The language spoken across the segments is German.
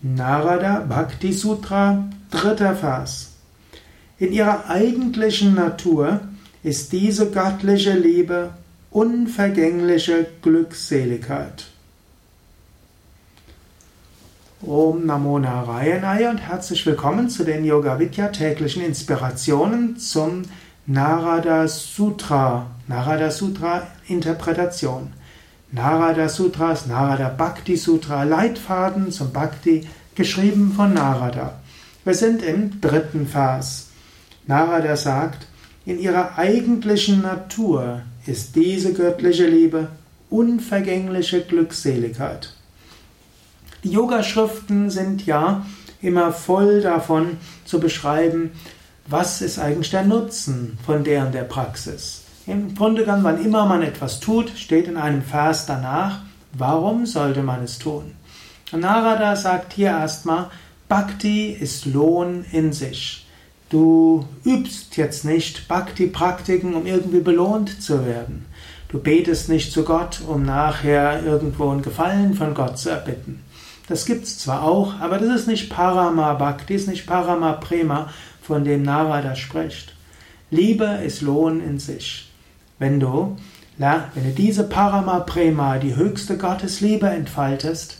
Narada Bhakti Sutra, dritter Vers. In ihrer eigentlichen Natur ist diese göttliche Liebe unvergängliche Glückseligkeit. Om Namo Narayanaya und herzlich willkommen zu den Yoga Vidya täglichen Inspirationen zum Narada Sutra, Narada Sutra Interpretation. Narada Sutras, Narada Bhakti Sutra, Leitfaden zum Bhakti, geschrieben von Narada. Wir sind im dritten Vers. Narada sagt, in ihrer eigentlichen Natur ist diese göttliche Liebe unvergängliche Glückseligkeit. Die Yogaschriften sind ja immer voll davon zu beschreiben, was ist eigentlich der Nutzen von der und der Praxis. Im Grunde genommen, wann immer man etwas tut, steht in einem Vers danach, warum sollte man es tun? Narada sagt hier erstmal, Bhakti ist Lohn in sich. Du übst jetzt nicht Bhakti-Praktiken, um irgendwie belohnt zu werden. Du betest nicht zu Gott, um nachher irgendwo einen Gefallen von Gott zu erbitten. Das gibt's zwar auch, aber das ist nicht Parama Bhakti, ist nicht Parama Prema, von dem Narada spricht. Liebe ist Lohn in sich. Wenn du, wenn du diese Parama Prema, die höchste Gottesliebe entfaltest,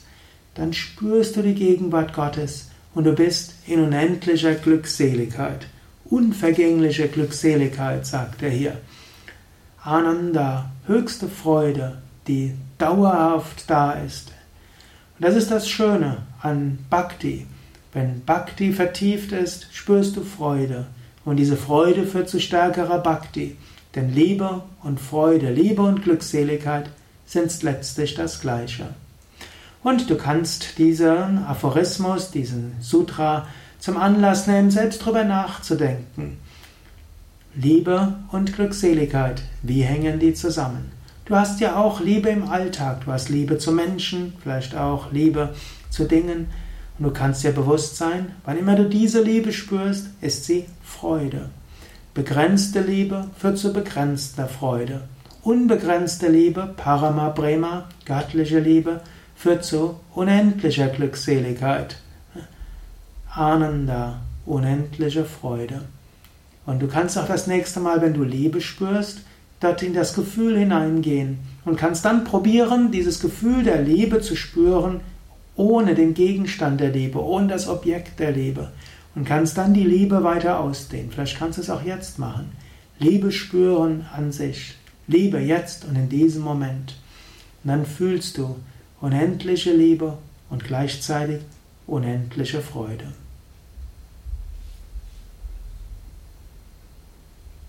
dann spürst du die Gegenwart Gottes und du bist in unendlicher Glückseligkeit. Unvergängliche Glückseligkeit, sagt er hier. Ananda, höchste Freude, die dauerhaft da ist. Und das ist das Schöne an Bhakti. Wenn Bhakti vertieft ist, spürst du Freude. Und diese Freude führt zu stärkerer Bhakti. Denn Liebe und Freude, Liebe und Glückseligkeit sind letztlich das Gleiche. Und du kannst diesen Aphorismus, diesen Sutra zum Anlass nehmen, selbst darüber nachzudenken. Liebe und Glückseligkeit, wie hängen die zusammen? Du hast ja auch Liebe im Alltag, du hast Liebe zu Menschen, vielleicht auch Liebe zu Dingen. Und du kannst dir bewusst sein, wann immer du diese Liebe spürst, ist sie Freude. Begrenzte Liebe führt zu begrenzter Freude. Unbegrenzte Liebe, Parama Prema, göttliche Liebe, führt zu unendlicher Glückseligkeit. Ananda, unendliche Freude. Und du kannst auch das nächste Mal, wenn du Liebe spürst, dort in das Gefühl hineingehen und kannst dann probieren, dieses Gefühl der Liebe zu spüren, ohne den Gegenstand der Liebe, ohne das Objekt der Liebe und kannst dann die Liebe weiter ausdehnen. Vielleicht kannst du es auch jetzt machen. Liebe spüren an sich. Liebe jetzt und in diesem Moment. Und dann fühlst du unendliche Liebe und gleichzeitig unendliche Freude.